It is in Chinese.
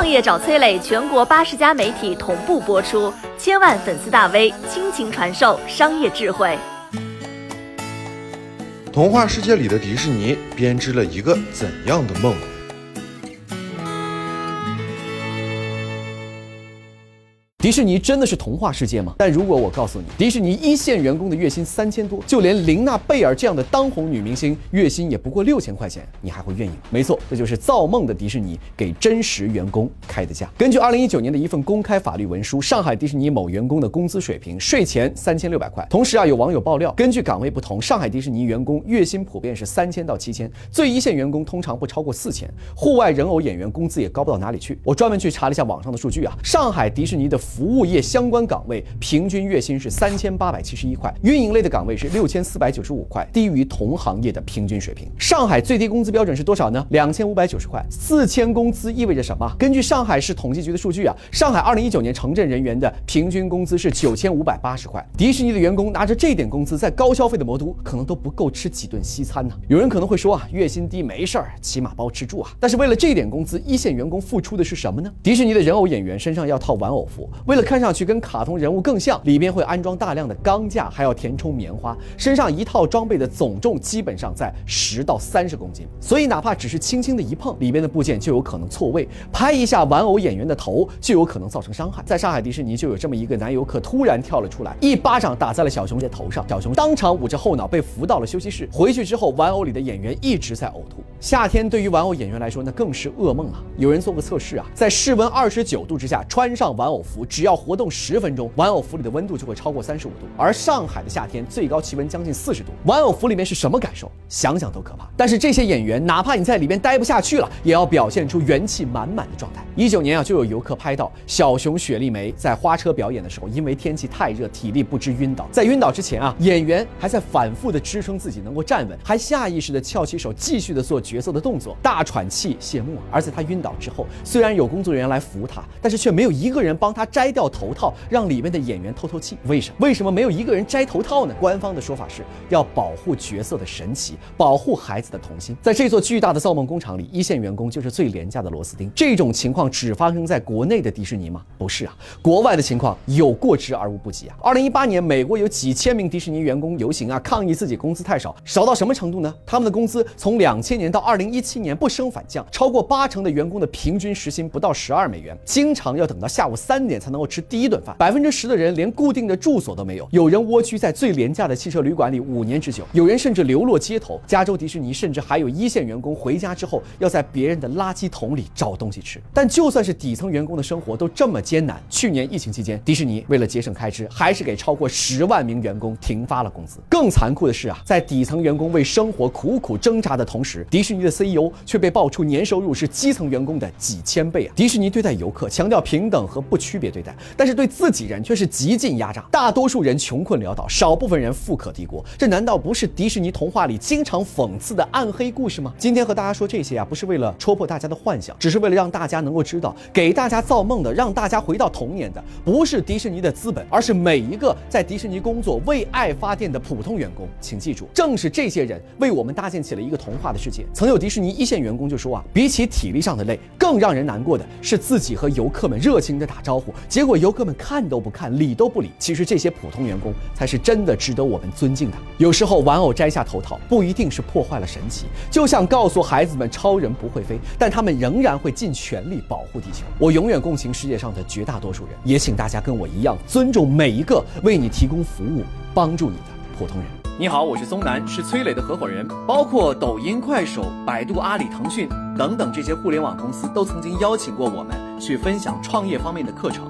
创业找崔磊，全国八十家媒体同步播出，千万粉丝大 V 倾情传授商业智慧。童话世界里的迪士尼编织了一个怎样的梦？迪士尼真的是童话世界吗？但如果我告诉你，迪士尼一线员工的月薪三千多，就连琳娜贝尔这样的当红女明星月薪也不过六千块钱，你还会愿意吗？没错，这就是造梦的迪士尼给真实员工开的价。根据二零一九年的一份公开法律文书，上海迪士尼某员工的工资水平税前三千六百块。同时啊，有网友爆料，根据岗位不同，上海迪士尼员工月薪普遍是三千到七千，最一线员工通常不超过四千。户外人偶演员工资也高不到哪里去。我专门去查了一下网上的数据啊，上海迪士尼的。服务业相关岗位平均月薪是三千八百七十一块，运营类的岗位是六千四百九十五块，低于同行业的平均水平。上海最低工资标准是多少呢？两千五百九十块。四千工资意味着什么？根据上海市统计局的数据啊，上海二零一九年城镇人员的平均工资是九千五百八十块。迪士尼的员工拿着这点工资，在高消费的魔都，可能都不够吃几顿西餐呢。有人可能会说啊，月薪低没事儿，起码包吃住啊。但是为了这点工资，一线员工付出的是什么呢？迪士尼的人偶演员身上要套玩偶服。为了看上去跟卡通人物更像，里边会安装大量的钢架，还要填充棉花，身上一套装备的总重基本上在十到三十公斤，所以哪怕只是轻轻的一碰，里边的部件就有可能错位，拍一下玩偶演员的头就有可能造成伤害。在上海迪士尼就有这么一个男游客突然跳了出来，一巴掌打在了小熊的头上，小熊当场捂着后脑被扶到了休息室。回去之后，玩偶里的演员一直在呕吐。夏天对于玩偶演员来说，那更是噩梦啊！有人做过测试啊，在室温二十九度之下穿上玩偶服，只要活动十分钟，玩偶服里的温度就会超过三十五度。而上海的夏天最高气温将近四十度，玩偶服里面是什么感受？想想都可怕。但是这些演员，哪怕你在里面待不下去了，也要表现出元气满满的状态。一九年啊，就有游客拍到小熊雪莉梅在花车表演的时候，因为天气太热，体力不支晕倒。在晕倒之前啊，演员还在反复的支撑自己能够站稳，还下意识的翘起手，继续的做角色的动作，大喘气谢幕。而在他晕倒之后，虽然有工作人员来扶他，但是却没有一个人帮他摘掉头套。让里面的演员透透气，为什么？为什么没有一个人摘头套呢？官方的说法是要保护角色的神奇，保护孩子的童心。在这座巨大的造梦工厂里，一线员工就是最廉价的螺丝钉。这种情况只发生在国内的迪士尼吗？不是啊，国外的情况有过之而无不及啊。二零一八年，美国有几千名迪士尼员工游行啊，抗议自己工资太少，少到什么程度呢？他们的工资从两千年到二零一七年不升反降，超过八成的员工的平均时薪不到十二美元，经常要等到下午三点才能够吃第一顿饭。百分之十的人连固定的住所都没有，有人蜗居在最廉价的汽车旅馆里五年之久，有人甚至流落街头。加州迪士尼甚至还有一线员工回家之后要在别人的垃圾桶里找东西吃。但就算是底层员工的生活都这么艰难，去年疫情期间，迪士尼为了节省开支，还是给超过十万名员工停发了工资。更残酷的是啊，在底层员工为生活苦苦挣扎的同时，迪士尼的 CEO 却被爆出年收入是基层员工的几千倍啊！迪士尼对待游客强调平等和不区别对对待，但是对自己人却是极尽压榨，大多数人穷困潦倒，少部分人富可敌国。这难道不是迪士尼童话里经常讽刺的暗黑故事吗？今天和大家说这些啊，不是为了戳破大家的幻想，只是为了让大家能够知道，给大家造梦的，让大家回到童年的，不是迪士尼的资本，而是每一个在迪士尼工作、为爱发电的普通员工。请记住，正是这些人为我们搭建起了一个童话的世界。曾有迪士尼一线员工就说啊，比起体力上的累，更让人难过的是自己和游客们热情的打招呼，结果游客们看都不。看理都不理，其实这些普通员工才是真的值得我们尊敬的。有时候玩偶摘下头套，不一定是破坏了神奇，就像告诉孩子们超人不会飞，但他们仍然会尽全力保护地球。我永远共情世界上的绝大多数人，也请大家跟我一样尊重每一个为你提供服务、帮助你的普通人。你好，我是松南，是崔磊的合伙人，包括抖音、快手、百度、阿里、腾讯等等这些互联网公司都曾经邀请过我们去分享创业方面的课程。